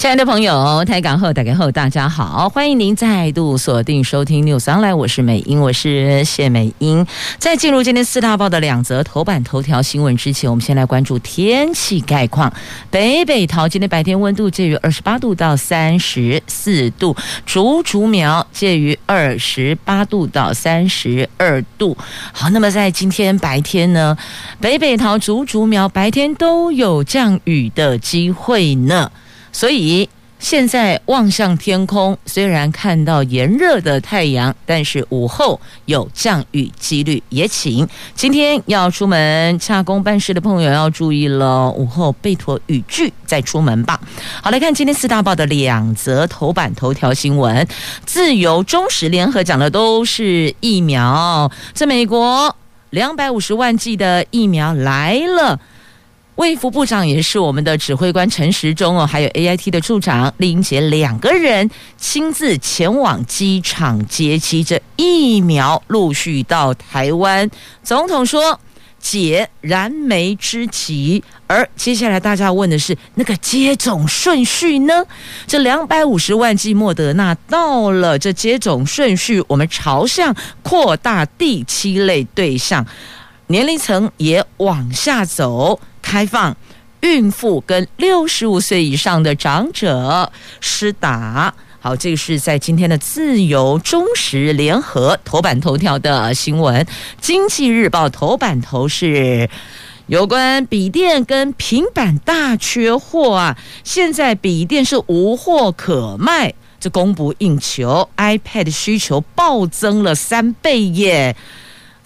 亲爱的朋友，台港后打开后，大家好，欢迎您再度锁定收听 News Online，我是美英，我是谢美英。在进入今天四大报的两则头版头条新闻之前，我们先来关注天气概况。北北桃今天白天温度介于二十八度到三十四度，竹竹苗介于二十八度到三十二度。好，那么在今天白天呢，北北桃、竹竹苗白天都有降雨的机会呢。所以现在望向天空，虽然看到炎热的太阳，但是午后有降雨几率，也请今天要出门洽公办事的朋友要注意了，午后备妥雨具再出门吧。好，来看今天四大报的两则头版头条新闻，自由、中时联合讲的都是疫苗，在美国两百五十万剂的疫苗来了。卫福部长也是我们的指挥官陈时中哦，还有 AIT 的处长李英杰两个人亲自前往机场接机，这疫苗陆续到台湾。总统说解燃眉之急，而接下来大家问的是那个接种顺序呢？这两百五十万剂莫德纳到了，这接种顺序我们朝向扩大第七类对象，年龄层也往下走。开放孕妇跟六十五岁以上的长者施打。好，这个是在今天的自由、中时、联合头版头条的新闻。经济日报头版头是有关笔电跟平板大缺货啊，现在笔电是无货可卖，这供不应求，iPad 需求暴增了三倍耶。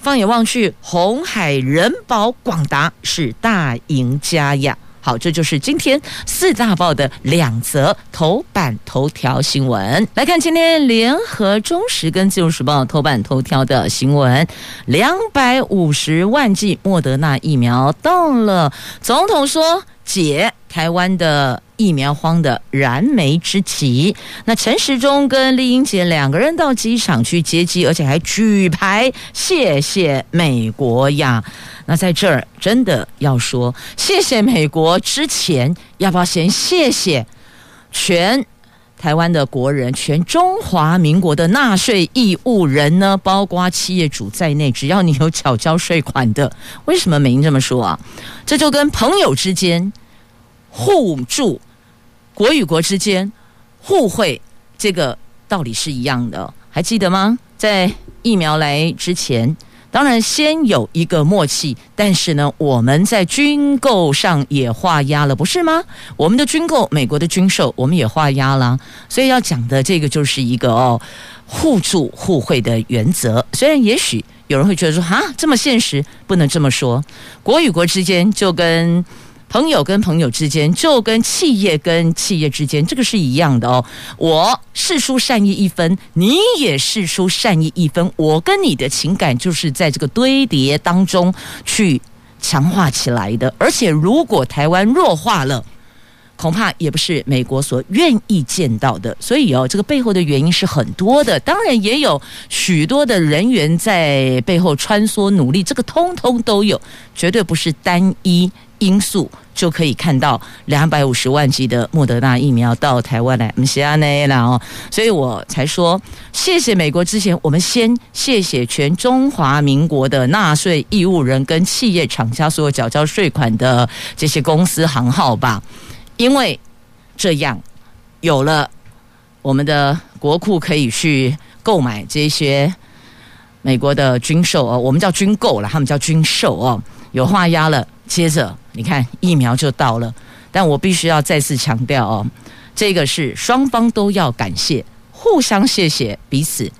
放眼望去，红海、人保、广达是大赢家呀。好，这就是今天四大报的两则头版头条新闻。来看今天联合、中时跟自由时报头版头条的新闻：两百五十万剂莫德纳疫苗到了，总统说解台湾的。疫苗荒的燃眉之急，那陈时中跟丽英姐两个人到机场去接机，而且还举牌谢谢美国呀。那在这儿真的要说谢谢美国之前，要不要先谢谢全台湾的国人，全中华民国的纳税义务人呢？包括企业主在内，只要你有缴交税款的，为什么美英这么说啊？这就跟朋友之间。互助，国与国之间互惠，这个道理是一样的，还记得吗？在疫苗来之前，当然先有一个默契，但是呢，我们在军购上也画押了，不是吗？我们的军购，美国的军售，我们也画押了，所以要讲的这个就是一个哦，互助互惠的原则。虽然也许有人会觉得说，哈，这么现实，不能这么说，国与国之间就跟。朋友跟朋友之间，就跟企业跟企业之间，这个是一样的哦。我释出善意一分，你也释出善意一分，我跟你的情感就是在这个堆叠当中去强化起来的。而且，如果台湾弱化了，恐怕也不是美国所愿意见到的。所以哦，这个背后的原因是很多的，当然也有许多的人员在背后穿梭努力，这个通通都有，绝对不是单一因素。就可以看到两百五十万剂的莫德纳疫苗到台湾来，不是这样啦哦，所以我才说谢谢美国。之前我们先谢谢全中华民国的纳税义务人跟企业厂家所有缴交税款的这些公司行号吧，因为这样有了我们的国库可以去购买这些美国的军售哦，我们叫军购了，他们叫军售哦，有画押了。接着，你看疫苗就到了，但我必须要再次强调哦，这个是双方都要感谢，互相谢谢彼此，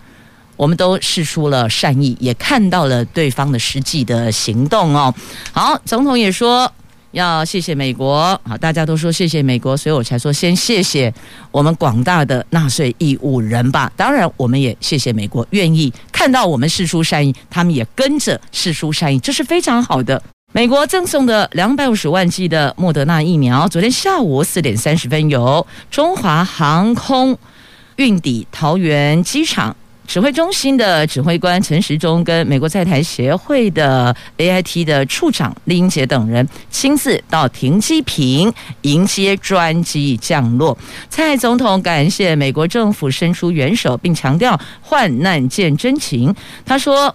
我们都释出了善意，也看到了对方的实际的行动哦。好，总统也说要谢谢美国，好，大家都说谢谢美国，所以我才说先谢谢我们广大的纳税义务人吧。当然，我们也谢谢美国愿意看到我们释出善意，他们也跟着释出善意，这是非常好的。美国赠送的两百五十万剂的莫德纳疫苗，昨天下午四点三十分由中华航空运抵桃园机场。指挥中心的指挥官陈时中跟美国在台协会的 AIT 的处长酈英杰等人亲自到停机坪迎接专机降落。蔡总统感谢美国政府伸出援手，并强调患难见真情。他说，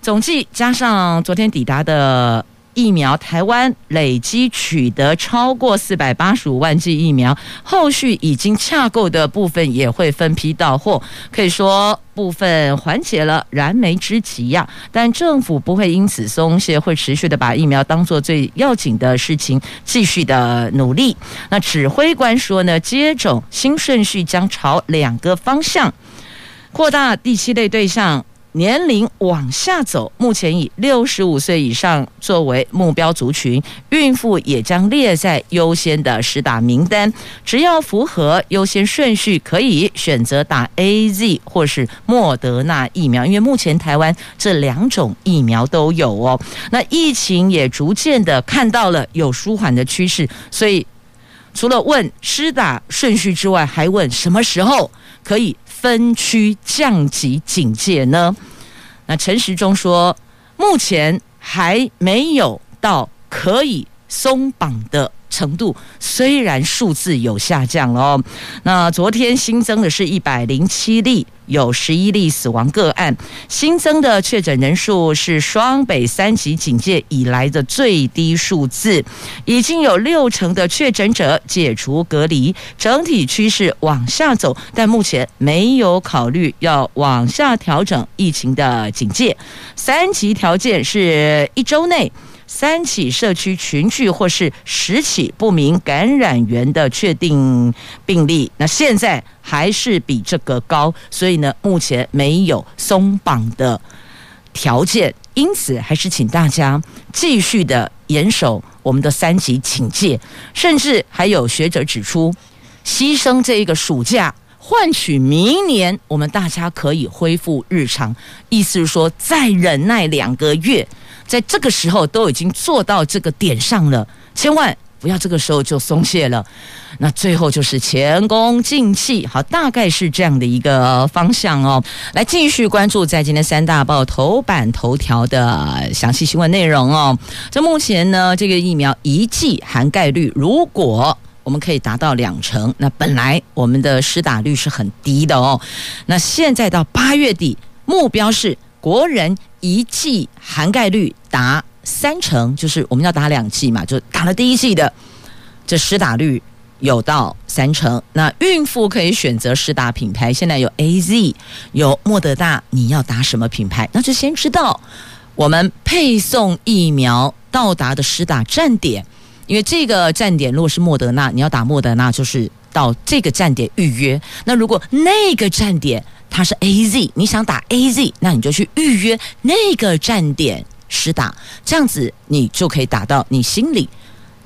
总计加上昨天抵达的。疫苗，台湾累积取得超过四百八十五万剂疫苗，后续已经洽购的部分也会分批到货，可以说部分缓解了燃眉之急呀。但政府不会因此松懈，会持续的把疫苗当做最要紧的事情，继续的努力。那指挥官说呢，接种新顺序将朝两个方向扩大第七类对象。年龄往下走，目前以六十五岁以上作为目标族群，孕妇也将列在优先的施打名单。只要符合优先顺序，可以选择打 AZ 或是莫德纳疫苗，因为目前台湾这两种疫苗都有哦。那疫情也逐渐的看到了有舒缓的趋势，所以除了问施打顺序之外，还问什么时候可以。分区降级警戒呢？那陈时中说，目前还没有到可以松绑的程度，虽然数字有下降哦。那昨天新增的是一百零七例。有十一例死亡个案，新增的确诊人数是双北三级警戒以来的最低数字，已经有六成的确诊者解除隔离，整体趋势往下走，但目前没有考虑要往下调整疫情的警戒。三级条件是一周内。三起社区群聚或是十起不明感染源的确定病例，那现在还是比这个高，所以呢，目前没有松绑的条件，因此还是请大家继续的严守我们的三级警戒，甚至还有学者指出，牺牲这一个暑假，换取明年我们大家可以恢复日常，意思是说再忍耐两个月。在这个时候都已经做到这个点上了，千万不要这个时候就松懈了。那最后就是前功尽弃，好，大概是这样的一个方向哦。来继续关注在今天三大报头版头条的详细新闻内容哦。这目前呢，这个疫苗一剂涵盖率，如果我们可以达到两成，那本来我们的施打率是很低的哦。那现在到八月底，目标是国人一剂涵盖率。达三成，就是我们要打两剂嘛，就打了第一剂的，这施打率有到三成。那孕妇可以选择施打品牌，现在有 AZ，有莫德纳，你要打什么品牌？那就先知道我们配送疫苗到达的施打站点，因为这个站点如果是莫德纳，你要打莫德纳，就是到这个站点预约。那如果那个站点它是 AZ，你想打 AZ，那你就去预约那个站点。施打这样子，你就可以打到你心里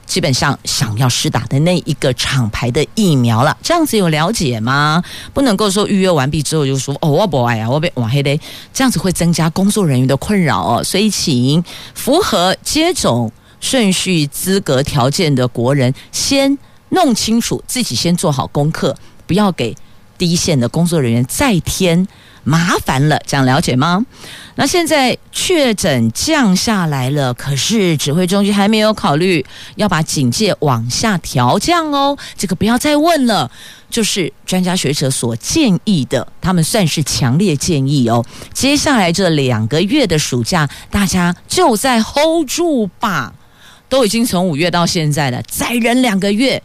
基本上想要施打的那一个厂牌的疫苗了。这样子有了解吗？不能够说预约完毕之后就说哦，我不爱啊，我被哇黑的，这样子会增加工作人员的困扰哦。所以，请符合接种顺序资格条件的国人先弄清楚自己，先做好功课，不要给第一线的工作人员再添麻烦了。这样了解吗？那现在确诊降下来了，可是指挥中心还没有考虑要把警戒往下调降哦。这个不要再问了，就是专家学者所建议的，他们算是强烈建议哦。接下来这两个月的暑假，大家就在 hold 住吧。都已经从五月到现在了，再忍两个月，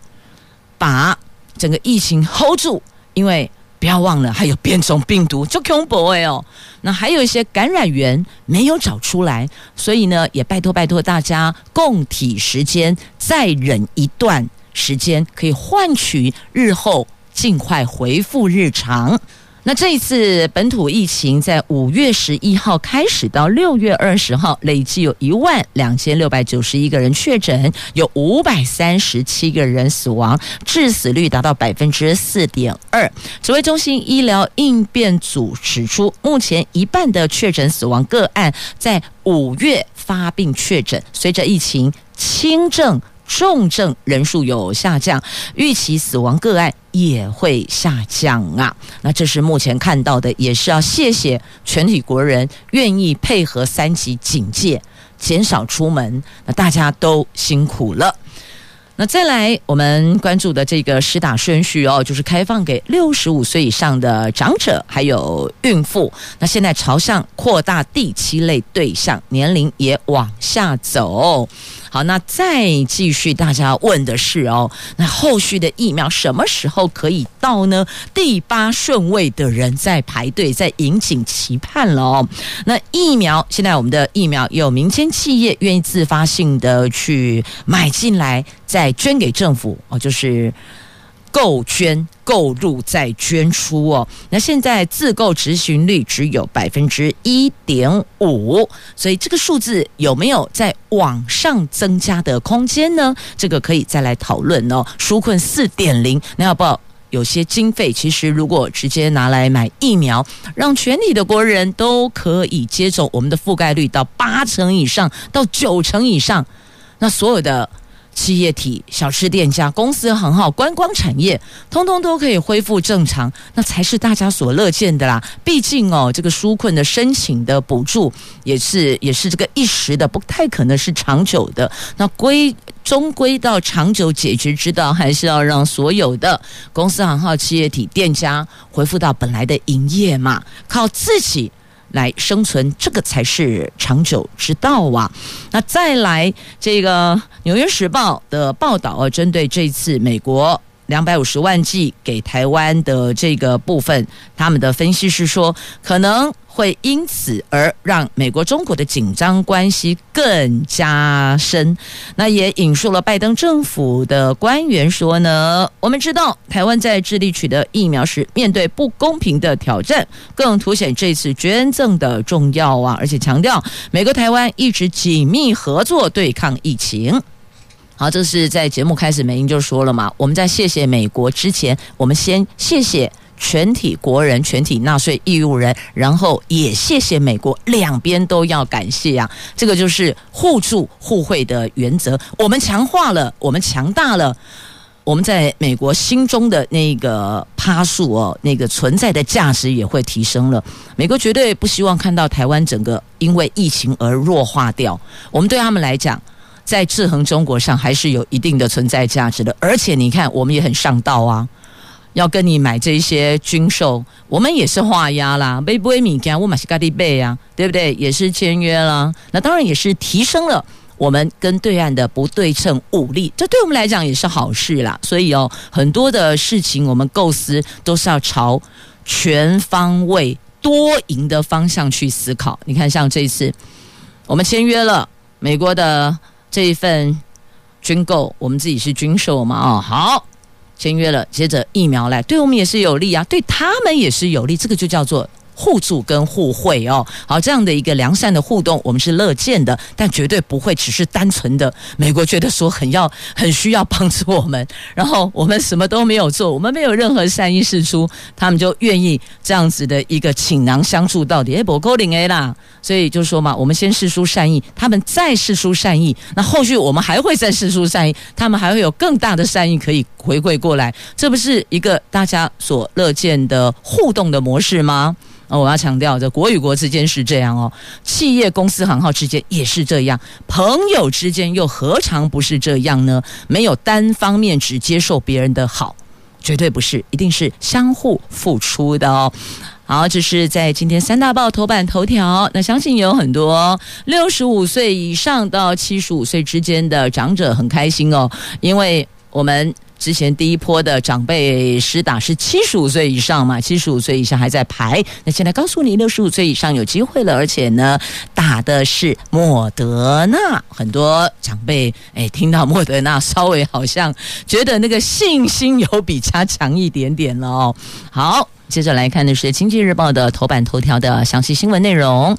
把整个疫情 hold 住，因为。不要忘了，还有变种病毒，就恐怖哎哦。那还有一些感染源没有找出来，所以呢，也拜托拜托大家，共体时间，再忍一段时间，可以换取日后尽快恢复日常。那这一次本土疫情在五月十一号开始到六月二十号，累计有一万两千六百九十一个人确诊，有五百三十七个人死亡，致死率达到百分之四点二。指挥中心医疗应变组指出，目前一半的确诊死亡个案在五月发病确诊，随着疫情轻症。重症人数有下降，预期死亡个案也会下降啊。那这是目前看到的，也是要谢谢全体国人愿意配合三级警戒，减少出门。那大家都辛苦了。那再来，我们关注的这个施打顺序哦，就是开放给六十五岁以上的长者，还有孕妇。那现在朝向扩大第七类对象，年龄也往下走。好，那再继续，大家问的是哦，那后续的疫苗什么时候可以到呢？第八顺位的人在排队，在引颈期盼了哦。那疫苗现在我们的疫苗有民间企业愿意自发性的去买进来，再捐给政府哦，就是购捐购入再捐出哦。那现在自购执行率只有百分之一点五，所以这个数字有没有在往上增加的空间呢？这个可以再来讨论哦。纾困四点零，那要不要有些经费？其实如果直接拿来买疫苗，让全体的国人都可以接种，我们的覆盖率到八成以上，到九成以上，那所有的。企业体、小吃店家、公司行号、观光产业，通通都可以恢复正常，那才是大家所乐见的啦。毕竟哦，这个纾困的申请的补助也是也是这个一时的，不太可能是长久的。那归终归到长久解决之道，还是要让所有的公司行号、企业体店家恢复到本来的营业嘛，靠自己。来生存，这个才是长久之道啊！那再来这个《纽约时报》的报道啊，针对这次美国。两百五十万剂给台湾的这个部分，他们的分析是说，可能会因此而让美国中国的紧张关系更加深。那也引述了拜登政府的官员说呢，我们知道台湾在致力取得疫苗时，面对不公平的挑战，更凸显这次捐赠的重要啊！而且强调，美国台湾一直紧密合作对抗疫情。好，这是在节目开始，美英就说了嘛。我们在谢谢美国之前，我们先谢谢全体国人、全体纳税义务人，然后也谢谢美国，两边都要感谢、啊。这个就是互助互惠的原则。我们强化了，我们强大了，我们在美国心中的那个趴数哦，那个存在的价值也会提升了。美国绝对不希望看到台湾整个因为疫情而弱化掉。我们对他们来讲。在制衡中国上还是有一定的存在价值的，而且你看，我们也很上道啊，要跟你买这些军售，我们也是画押啦，背不背米干，我买是咖喱贝啊，对不对？也是签约啦，那当然也是提升了我们跟对岸的不对称武力，这对我们来讲也是好事啦。所以哦，很多的事情我们构思都是要朝全方位多赢的方向去思考。你看，像这一次我们签约了美国的。这一份军购，我们自己是军售嘛？哦，好，签约了，接着疫苗来，对我们也是有利啊，对他们也是有利，这个就叫做。互助跟互惠哦，好，这样的一个良善的互动，我们是乐见的，但绝对不会只是单纯的美国觉得说很要 很需要帮助我们，然后我们什么都没有做，我们没有任何善意释出，他们就愿意这样子的一个倾囊相助到底，哎，不够灵 A 啦，所以就说嘛，我们先试出善意，他们再试出善意，那后续我们还会再试出善意，他们还会有更大的善意可以回馈过来，这不是一个大家所乐见的互动的模式吗？我要强调，这国与国之间是这样哦，企业公司行号之间也是这样，朋友之间又何尝不是这样呢？没有单方面只接受别人的好，绝对不是，一定是相互付出的哦。好，这是在今天三大报头版头条，那相信有很多六十五岁以上到七十五岁之间的长者很开心哦，因为我们。之前第一波的长辈施打是七十五岁以上嘛，七十五岁以上还在排。那现在告诉你，六十五岁以上有机会了，而且呢，打的是莫德纳。很多长辈哎，听到莫德纳，稍微好像觉得那个信心有比较强一点点了哦。好，接着来看的是《经济日报》的头版头条的详细新闻内容。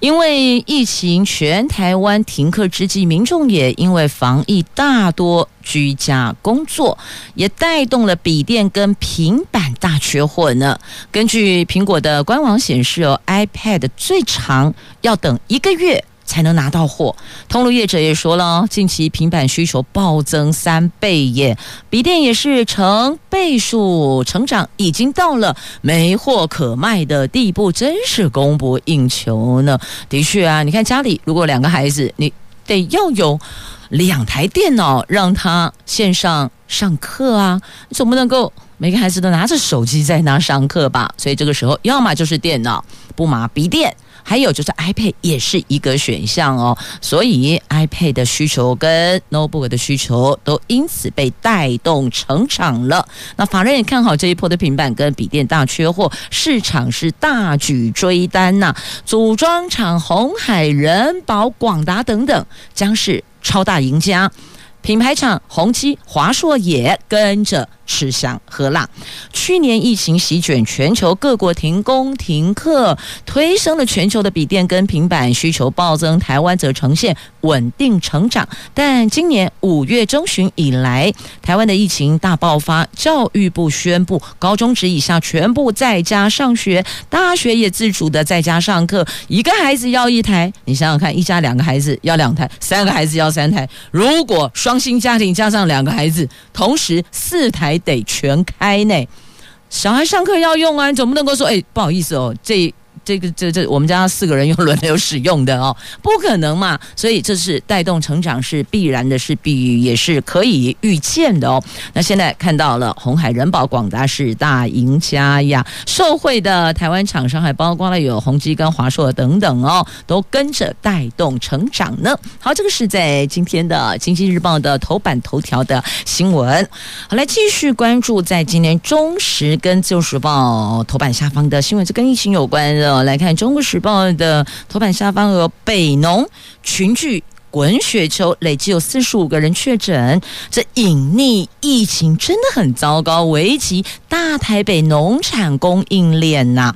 因为疫情，全台湾停课之际，民众也因为防疫大多居家工作，也带动了笔电跟平板大缺货呢。根据苹果的官网显示，哦，iPad 最长要等一个月。才能拿到货。通路业者也说了，近期平板需求暴增三倍耶，笔电也是成倍数成长，已经到了没货可卖的地步，真是供不应求呢。的确啊，你看家里如果两个孩子，你得要有两台电脑让他线上上课啊，你总不能够每个孩子都拿着手机在那上课吧？所以这个时候，要么就是电脑，不嘛笔电。还有就是 iPad 也是一个选项哦，所以 iPad 的需求跟 Notebook 的需求都因此被带动成长了。那法人也看好这一波的平板跟笔电大缺货，市场是大举追单呐、组装厂红海、人保、广达等等将是超大赢家，品牌厂宏碁、华硕也跟着。吃香喝辣，去年疫情席卷全球，各国停工停课，推升了全球的笔电跟平板需求暴增。台湾则呈现稳定成长，但今年五月中旬以来，台湾的疫情大爆发，教育部宣布高中职以下全部在家上学，大学也自主的在家上课，一个孩子要一台，你想想看，一家两个孩子要两台，三个孩子要三台，如果双薪家庭加上两个孩子，同时四台。得全开呢，小孩上课要用啊，你总不能够说，哎，不好意思哦，这。这个这这，我们家四个人用轮流使用的哦，不可能嘛，所以这是带动成长是必然的，是必也是可以预见的哦。那现在看到了红海、人保、广达是大赢家呀，受惠的台湾厂商还包括了有宏基跟华硕等等哦，都跟着带动成长呢。好，这个是在今天的《经济日报》的头版头条的新闻。好，来继续关注在今年中时跟《自由时报》头版下方的新闻，这跟疫情有关的。来看《中国时报》的头版下方有北农群聚滚雪球，累计有四十五个人确诊，这隐匿疫情真的很糟糕，危及大台北农产供应链呐。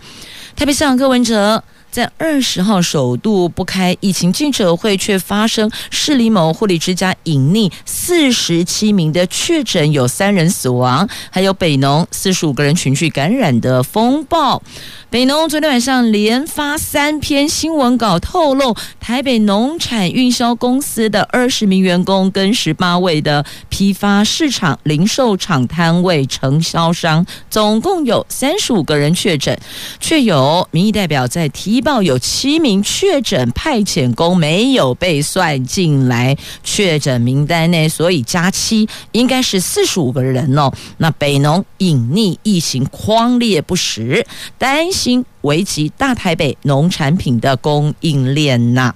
台北市长柯文哲。在二十号首度不开疫情记者会，却发生市里某护理之家隐匿四十七名的确诊，有三人死亡，还有北农四十五个人群聚感染的风暴。北农昨天晚上连发三篇新闻稿，透露台北农产运销公司的二十名员工跟十八位的批发市场、零售场摊位承销商，总共有三十五个人确诊，却有民意代表在提。报有七名确诊派遣工没有被算进来确诊名单内，所以加七应该是四十五个人哦。那北农隐匿疫情匡列不实，担心危及大台北农产品的供应链呐。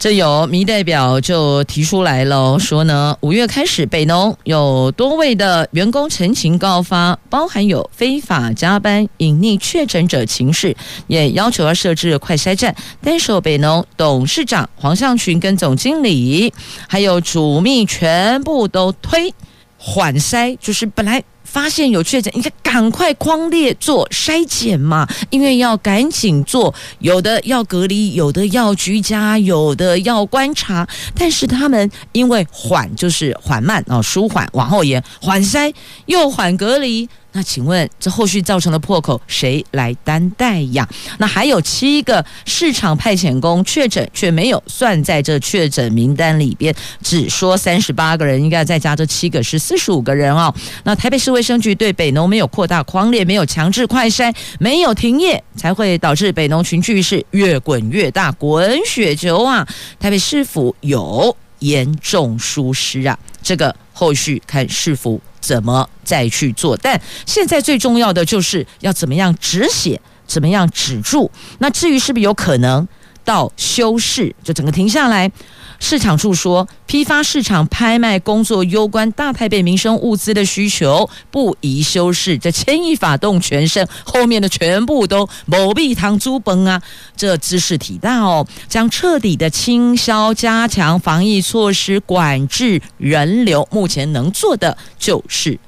这有民代表就提出来了，说呢，五月开始，北农有多位的员工陈情告发，包含有非法加班、隐匿确诊者情事，也要求要设置快筛站。但是北农董事长黄向群跟总经理还有主秘全部都推缓筛，就是本来。发现有确诊，应该赶快框列做筛检嘛，因为要赶紧做，有的要隔离，有的要居家，有的要观察。但是他们因为缓就是缓慢啊，舒缓往后延，缓筛又缓隔离。那请问，这后续造成的破口谁来担待呀？那还有七个市场派遣工确诊，却没有算在这确诊名单里边，只说三十八个人，应该再加这七个是四十五个人哦。那台北市卫生局对北农没有扩大框列，没有强制快筛，没有停业，才会导致北农群聚是越滚越大，滚雪球啊！台北市府有严重疏失啊，这个后续看是否。怎么再去做？但现在最重要的就是要怎么样止血，怎么样止住。那至于是不是有可能到修饰，就整个停下来？市场处说，批发市场拍卖工作攸关大台北民生物资的需求，不宜修饰。这牵一发动全身，后面的全部都某币堂猪崩啊！这知识体大哦，将彻底的清消，加强防疫措施，管制人流。目前能做的就是。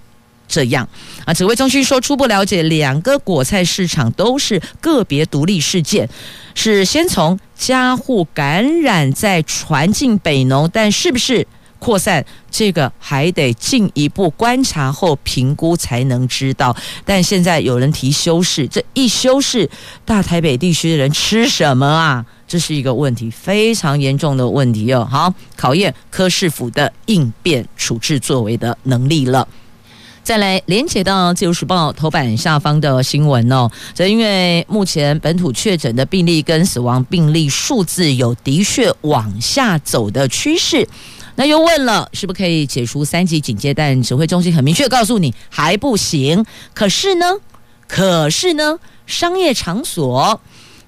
这样啊。指挥中心说，初步了解，两个果菜市场都是个别独立事件，是先从家户感染再传进北农，但是不是？扩散这个还得进一步观察后评估才能知道，但现在有人提休市，这一休市，大台北地区的人吃什么啊？这是一个问题，非常严重的问题哦。好，考验柯市府的应变处置作为的能力了。再来连接到《自由时报》头版下方的新闻哦，这因为目前本土确诊的病例跟死亡病例数字有的确往下走的趋势。那又问了，是不是可以解除三级警戒？但指挥中心很明确告诉你，还不行。可是呢，可是呢，商业场所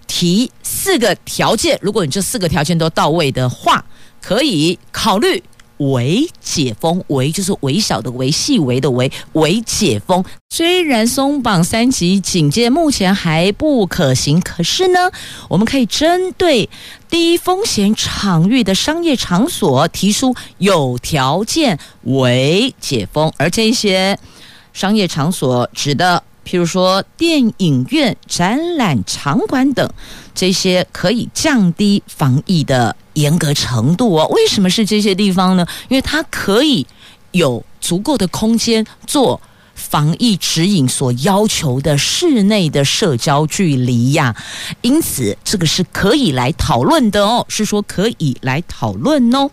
提四个条件，如果你这四个条件都到位的话，可以考虑。微解封，微就是微小的微，细微的微，微解封。虽然松绑三级警戒目前还不可行，可是呢，我们可以针对低风险场域的商业场所提出有条件微解封，而这些商业场所指的，譬如说电影院、展览场馆等，这些可以降低防疫的严格程度哦。为什么是这些地方呢？因为它可以有足够的空间做防疫指引所要求的室内的社交距离呀。因此，这个是可以来讨论的哦，是说可以来讨论哦。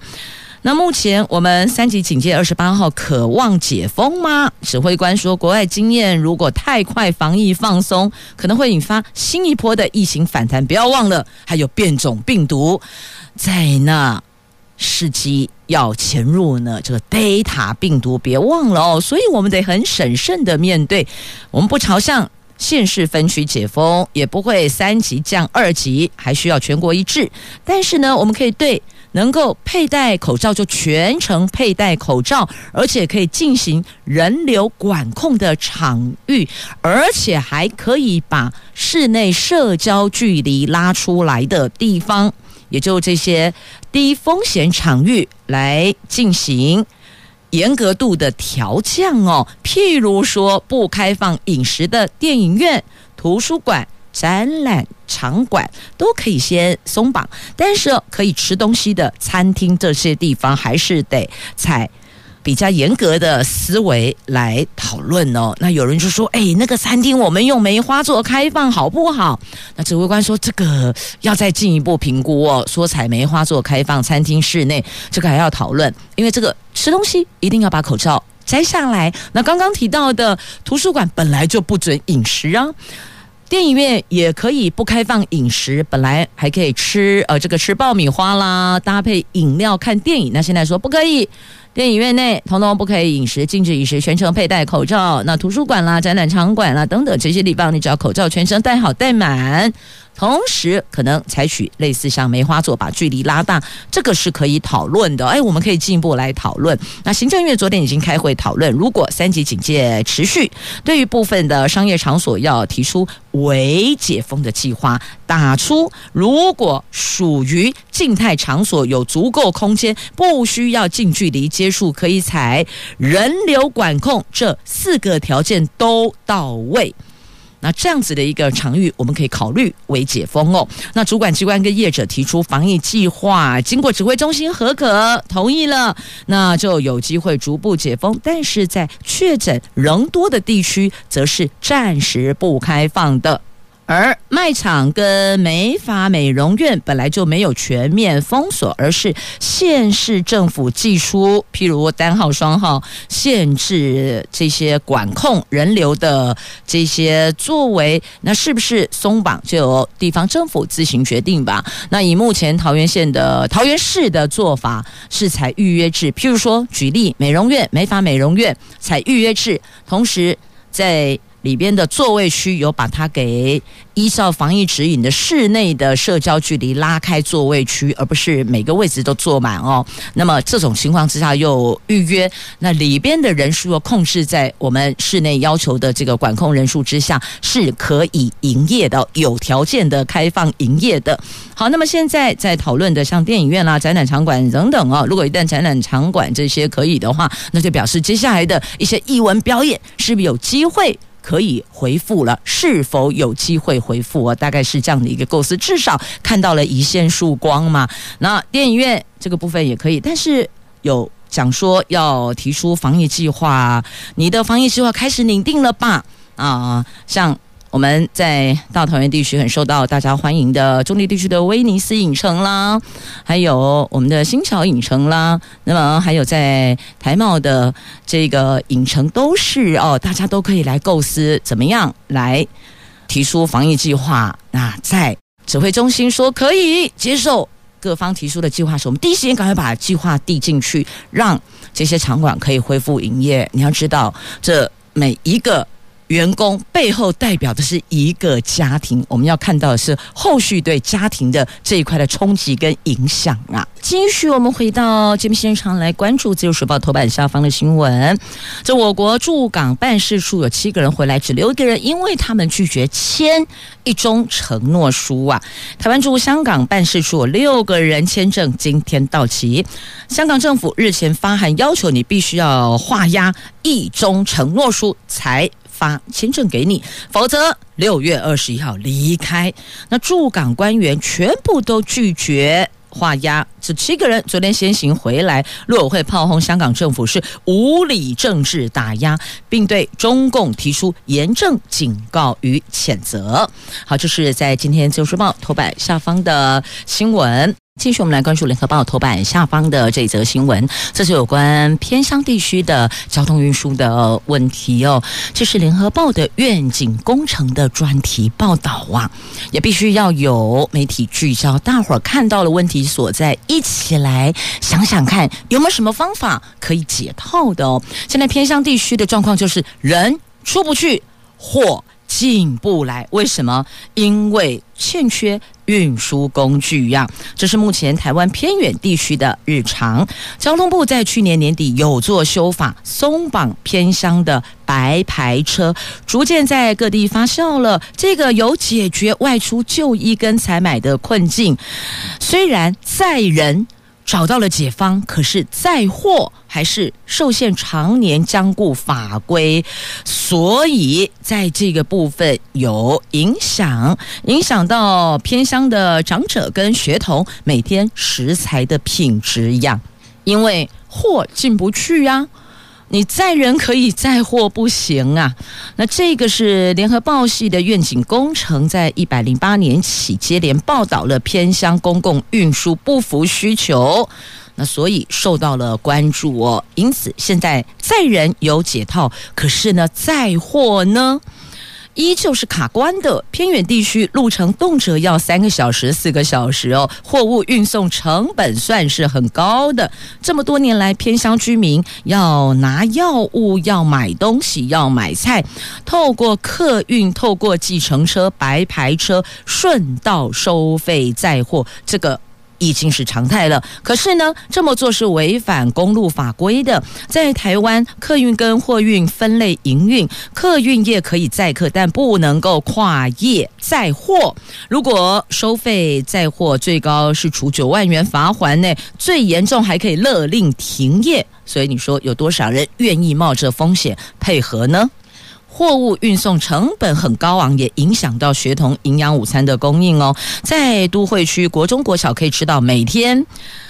那目前我们三级警戒二十八号可望解封吗？指挥官说，国外经验如果太快防疫放松，可能会引发新一波的疫情反弹。不要忘了，还有变种病毒在那伺机要潜入呢。这个贝塔病毒别忘了哦，所以我们得很审慎的面对。我们不朝向县市分区解封，也不会三级降二级，还需要全国一致。但是呢，我们可以对。能够佩戴口罩就全程佩戴口罩，而且可以进行人流管控的场域，而且还可以把室内社交距离拉出来的地方，也就这些低风险场域来进行严格度的调降哦。譬如说，不开放饮食的电影院、图书馆。展览场馆都可以先松绑，但是可以吃东西的餐厅这些地方还是得采比较严格的思维来讨论哦。那有人就说：“哎，那个餐厅我们用梅花做开放好不好？”那指挥官说：“这个要再进一步评估哦。说采梅花做开放餐厅室内，这个还要讨论，因为这个吃东西一定要把口罩摘下来。那刚刚提到的图书馆本来就不准饮食啊。”电影院也可以不开放饮食，本来还可以吃，呃，这个吃爆米花啦，搭配饮料看电影。那现在说不可以，电影院内通通不可以饮食，禁止饮食，全程佩戴口罩。那图书馆啦、展览场馆啦等等这些地方，你只要口罩全程戴好戴满。同时，可能采取类似像梅花座，把距离拉大，这个是可以讨论的。哎，我们可以进一步来讨论。那行政院昨天已经开会讨论，如果三级警戒持续，对于部分的商业场所要提出微解封的计划，打出如果属于静态场所，有足够空间，不需要近距离接触，可以采人流管控，这四个条件都到位。那这样子的一个场域，我们可以考虑为解封哦。那主管机关跟业者提出防疫计划，经过指挥中心核可同意了，那就有机会逐步解封。但是在确诊仍多的地区，则是暂时不开放的。而卖场跟美发美容院本来就没有全面封锁，而是县市政府寄出，譬如单号、双号限制这些管控人流的这些作为，那是不是松绑就由地方政府自行决定吧？那以目前桃园县的桃园市的做法是采预约制，譬如说举例美容院、美发美容院采预约制，同时在。里边的座位区有把它给依照防疫指引的室内的社交距离拉开座位区，而不是每个位置都坐满哦。那么这种情况之下又预约，那里边的人数又控制在我们室内要求的这个管控人数之下，是可以营业的，有条件的开放营业的。好，那么现在在讨论的像电影院啦、展览场馆等等哦，如果一旦展览场馆这些可以的话，那就表示接下来的一些艺文表演是不是有机会？可以回复了，是否有机会回复我？大概是这样的一个构思，至少看到了一线曙光嘛。那电影院这个部分也可以，但是有讲说要提出防疫计划，你的防疫计划开始拟定了吧？啊，像。我们在大桃园地区很受到大家欢迎的中坜地区的威尼斯影城啦，还有我们的新桥影城啦，那么还有在台贸的这个影城都是哦，大家都可以来构思怎么样来提出防疫计划。那在指挥中心说可以接受各方提出的计划时，我们第一时间赶快把计划递进去，让这些场馆可以恢复营业。你要知道，这每一个。员工背后代表的是一个家庭，我们要看到的是后续对家庭的这一块的冲击跟影响啊。继续，我们回到节目现场来关注《自由时报》头版下方的新闻。这我国驻港办事处有七个人回来，只留一个人，因为他们拒绝签一中承诺书啊。台湾驻香港办事处有六个人签证今天到期，香港政府日前发函要求你必须要画押一中承诺书才。发签证给你，否则六月二十一号离开。那驻港官员全部都拒绝画押，这七个人昨天先行回来，陆委会炮轰香港政府是无理政治打压，并对中共提出严正警告与谴责。好，这是在今天《自由时报》头版下方的新闻。继续，我们来关注联合报头版下方的这则新闻，这是有关偏乡地区的交通运输的问题哦。这是联合报的愿景工程的专题报道啊，也必须要有媒体聚焦，大伙儿看到了问题所在，一起来想想看有没有什么方法可以解套的哦。现在偏乡地区的状况就是人出不去，货进不来，为什么？因为欠缺。运输工具一样，这是目前台湾偏远地区的日常。交通部在去年年底有做修法，松绑偏乡的白牌车，逐渐在各地发酵了。这个有解决外出就医跟采买的困境，虽然载人。找到了解方，可是载货还是受限常年僵固法规，所以在这个部分有影响，影响到偏乡的长者跟学童每天食材的品质一样，因为货进不去呀、你载人可以载货不行啊？那这个是联合报系的愿景工程，在一百零八年起接连报道了偏乡公共运输不符需求，那所以受到了关注哦。因此现在载人有解套，可是呢，载货呢？依旧是卡关的，偏远地区路程动辄要三个小时、四个小时哦，货物运送成本算是很高的。这么多年来，偏乡居民要拿药物、要买东西、要买菜，透过客运、透过计程车、白牌车顺道收费载货，这个。已经是常态了。可是呢，这么做是违反公路法规的。在台湾，客运跟货运分类营运，客运业可以载客，但不能够跨业载货。如果收费载货，最高是处九万元罚锾内，最严重还可以勒令停业。所以你说有多少人愿意冒着风险配合呢？货物运送成本很高昂，也影响到学童营养午餐的供应哦。在都会区，国中国小可以吃到每天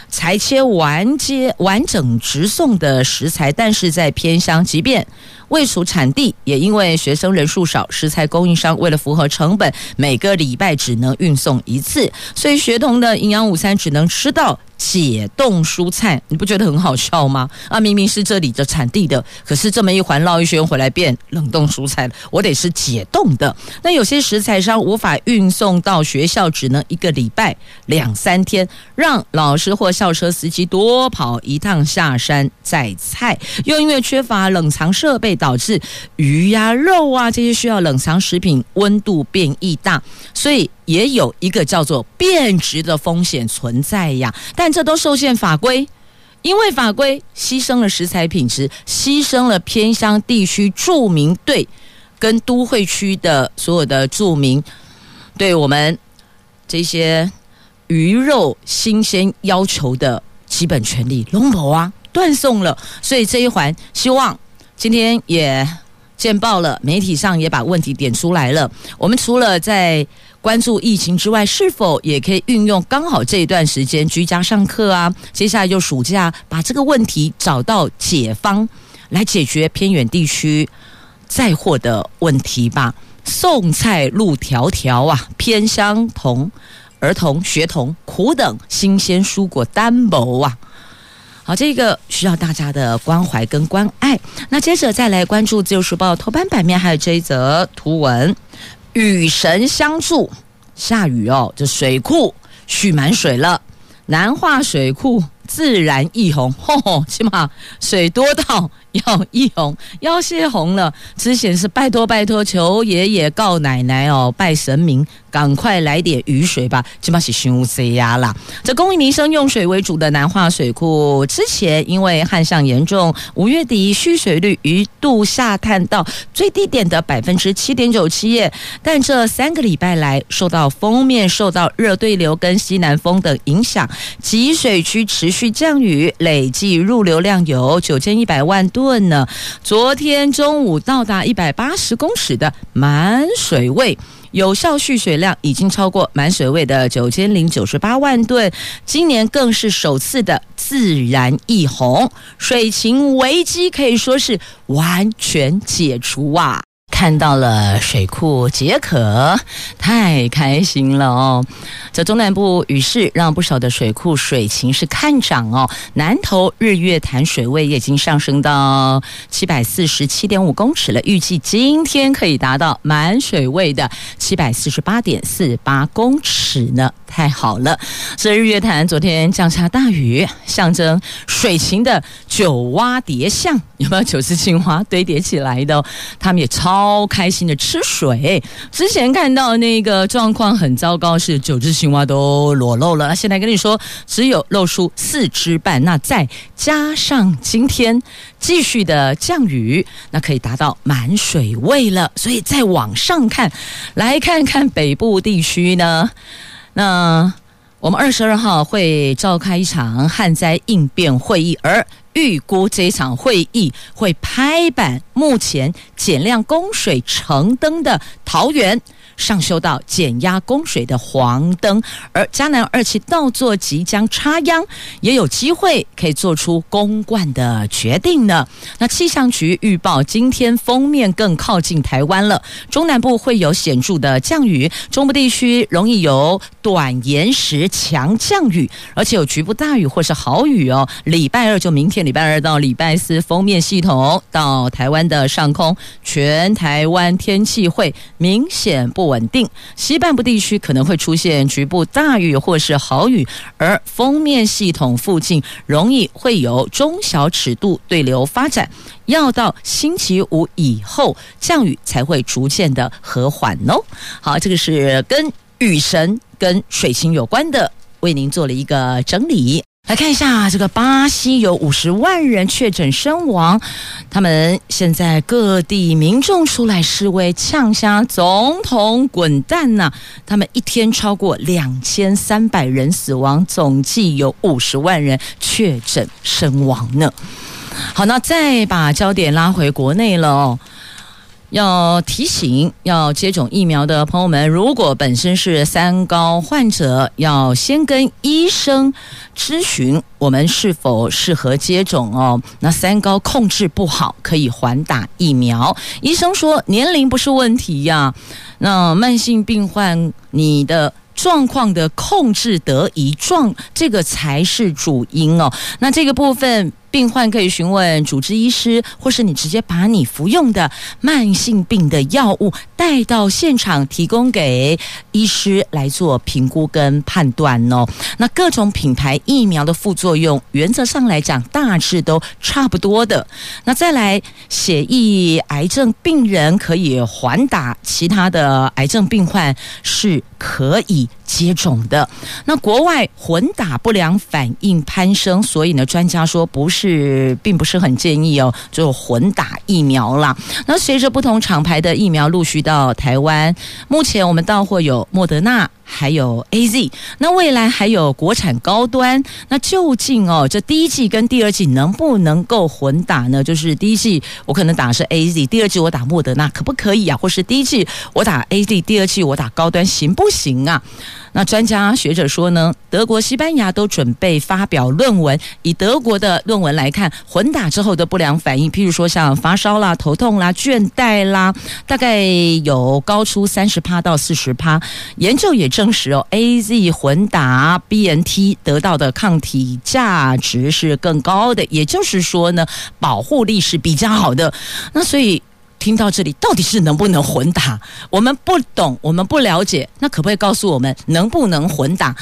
裁切完接完整直送的食材，但是在偏乡，即便位处产地，也因为学生人数少，食材供应商为了符合成本，每个礼拜只能运送一次，所以学童的营养午餐只能吃到解冻蔬菜，你不觉得很好笑吗？啊，明明是这里的产地的，可是这么一环绕一圈回来变冷冻蔬菜，我得是解冻的。那有些食材商无法运送到学校，只能一个礼拜两三天，让老师或校车司机多跑一趟下山载菜，又因为缺乏冷藏设备。导致鱼呀、肉啊这些需要冷藏食品温度变异大，所以也有一个叫做变质的风险存在呀。但这都受限法规，因为法规牺牲了食材品质，牺牲了偏乡地区住民对跟都会区的所有的住民对我们这些鱼肉新鲜要求的基本权利，龙某啊。断送了，所以这一环希望今天也见报了，媒体上也把问题点出来了。我们除了在关注疫情之外，是否也可以运用刚好这一段时间居家上课啊？接下来就暑假，把这个问题找到解方，来解决偏远地区载货的问题吧。送菜路迢迢啊，偏乡童、儿童、学童苦等新鲜蔬果单薄啊。好，这个需要大家的关怀跟关爱。那接着再来关注《自由时报》头版版面，还有这一则图文：雨神相助，下雨哦，这水库蓄满水了，南化水库自然溢洪，吼吼，起码水多到。要溢洪，要泄洪了。之前是拜托拜托，求爷爷告奶奶哦，拜神明，赶快来点雨水吧。起码是凶死呀啦。这公益民生用水为主的南化水库，之前因为旱象严重，五月底蓄水率一度下探到最低点的百分之七点九七。但这三个礼拜来，受到封面、受到热对流跟西南风的影响，集水区持续降雨，累计入流量有九千一百万吨。呢？昨天中午到达一百八十公尺的满水位，有效蓄水量已经超过满水位的九千零九十八万吨。今年更是首次的自然溢洪，水情危机可以说是完全解除啊！看到了水库解渴，太开心了哦！这中南部雨势让不少的水库水情是看涨哦。南投日月潭水位也已经上升到七百四十七点五公尺了，预计今天可以达到满水位的七百四十八点四八公尺呢，太好了！这日月潭昨天降下大雨，象征水情的九蛙叠象，有没有九只青蛙堆叠起来的？他们也超。超开心的吃水，之前看到那个状况很糟糕，是九只青蛙都裸露了。现在跟你说，只有露出四只半。那再加上今天继续的降雨，那可以达到满水位了。所以再往上看，来看看北部地区呢，那我们二十二号会召开一场旱灾应变会议，而。预估这场会议会拍板，目前减量供水成灯的桃园。上修到减压供水的黄灯，而嘉南二期稻作即将插秧，也有机会可以做出公关的决定呢。那气象局预报，今天封面更靠近台湾了，中南部会有显著的降雨，中部地区容易有短延时强降雨，而且有局部大雨或是豪雨哦。礼拜二就明天礼拜二到礼拜四，封面系统到台湾的上空，全台湾天气会明显不稳定，西半部地区可能会出现局部大雨或是豪雨，而锋面系统附近容易会有中小尺度对流发展，要到星期五以后降雨才会逐渐的和缓哦。好，这个是跟雨神跟水星有关的，为您做了一个整理。来看一下，这个巴西有五十万人确诊身亡，他们现在各地民众出来示威，呛声总统滚蛋呐、他们一天超过两千三百人死亡，总计有五十万人确诊身亡呢。好，那再把焦点拉回国内了哦。要提醒要接种疫苗的朋友们，如果本身是三高患者，要先跟医生咨询我们是否适合接种哦。那三高控制不好，可以缓打疫苗。医生说年龄不是问题呀。那慢性病患你的。状况的控制得宜，状这个才是主因哦。那这个部分。病患可以询问主治医师，或是你直接把你服用的慢性病的药物带到现场，提供给医师来做评估跟判断哦。那各种品牌疫苗的副作用，原则上来讲大致都差不多的。那再来，血液癌症病人可以缓打，其他的癌症病患是可以接种的。那国外混打不良反应攀升，所以呢，专家说不是，并不是很建议哦，就混打疫苗啦。那随着不同厂牌的疫苗陆续到台湾，目前我们到货有莫德纳。还有 AZ，那未来还有国产高端，那究竟哦，这第一剂跟第二剂能不能够混打呢？就是第一剂我可能打的是 AZ，第二剂我打莫德纳，可不可以啊？或是第一剂我打 AZ，第二剂我打高端，行不行啊？那专家学者说呢，德国、西班牙都准备发表论文。以德国的论文来看，混打之后的不良反应，譬如说像发烧啦、头痛啦、倦怠啦，大概有高出三十趴到四十趴。研究也证实哦，AZ 混打 BNT 得到的抗体价值是更高的，也就是说呢，保护力是比较好的。那所以。听到这里，到底是能不能混打？我们不懂，我们不了解，那可不可以告诉我们能不能混打？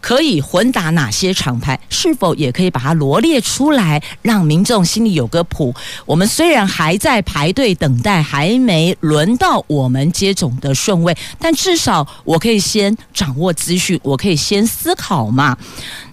可以混打哪些厂牌？是否也可以把它罗列出来，让民众心里有个谱？我们虽然还在排队等待，还没轮到我们接种的顺位，但至少我可以先掌握资讯，我可以先思考嘛。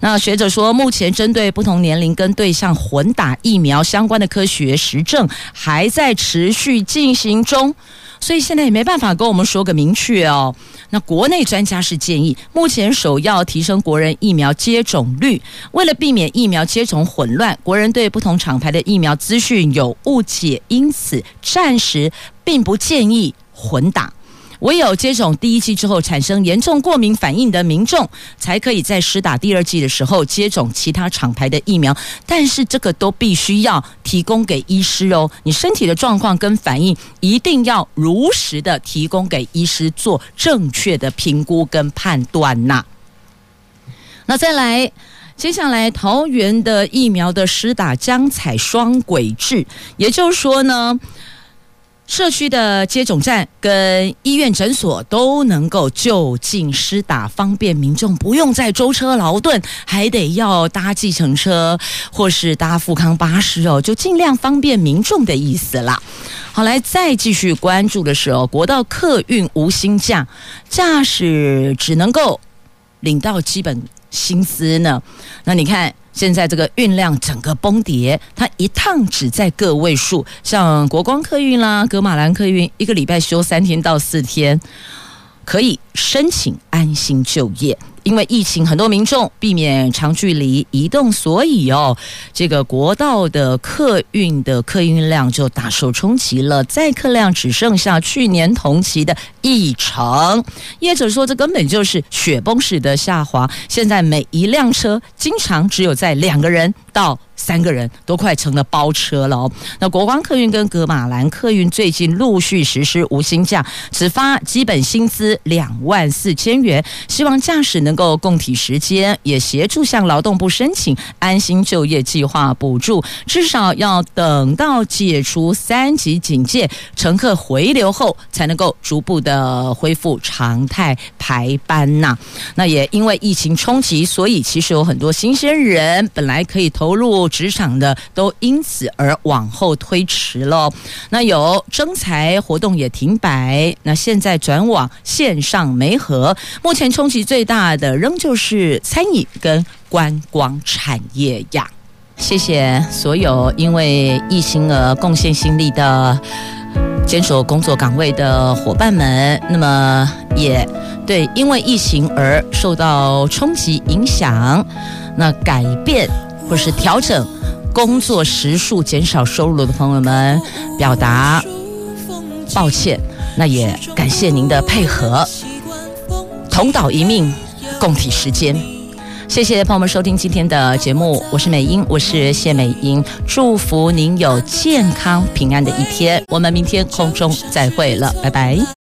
那学者说，目前针对不同年龄跟对象混打疫苗相关的科学实证还在持续进行中。所以现在也没办法跟我们说个明确哦。那国内专家是建议，目前首要提升国人疫苗接种率，为了避免疫苗接种混乱，国人对不同厂牌的疫苗资讯有误解，因此暂时并不建议混打。唯有接种第一剂之后产生严重过敏反应的民众，才可以在施打第二剂的时候接种其他厂牌的疫苗。但是这个都必须要提供给医师哦，你身体的状况跟反应一定要如实的提供给医师做正确的评估跟判断呐。那再来，接下来桃园的疫苗的施打将采双轨制，也就是说呢。社区的接种站跟医院诊所都能够就近施打，方便民众不用再舟车劳顿，还得要搭计程车或是搭富康巴士哦，就尽量方便民众的意思啦。好，来再继续关注的是哦，国道客运无薪假，驾驶只能够领到基本薪资呢。那你看。现在这个运量整个崩跌，它一趟只在个位数，像国光客运啦、格马兰客运，一个礼拜休三天到四天，可以申请安心就业。因为疫情，很多民众避免长距离移动，所以哦，这个国道的客运的客运量就大受冲击了，载客量只剩下去年同期的一成。业者说，这根本就是雪崩式的下滑。现在每一辆车经常只有在两个人到。三个人都快成了包车了哦。那国光客运跟葛玛兰客运最近陆续实施无薪假，只发基本薪资两万四千元，希望驾驶能够共体时间，也协助向劳动部申请安心就业计划补助。至少要等到解除三级警戒，乘客回流后，才能够逐步的恢复常态排班呐。那也因为疫情冲击，所以其实有很多新鲜人本来可以投入。职场的都因此而往后推迟了。那有征才活动也停摆，那现在转往线上媒合。目前冲击最大的仍旧是餐饮跟观光产业呀。谢谢所有因为疫情而贡献心力的坚守工作岗位的伙伴们。那么也对因为疫情而受到冲击影响，那改变。或是调整工作时数、减少收入的朋友们，表达抱歉。那也感谢您的配合，同岛一命，共体时间。谢谢朋友们收听今天的节目，我是美英，我是谢美英，祝福您有健康平安的一天。我们明天空中再会了，拜拜。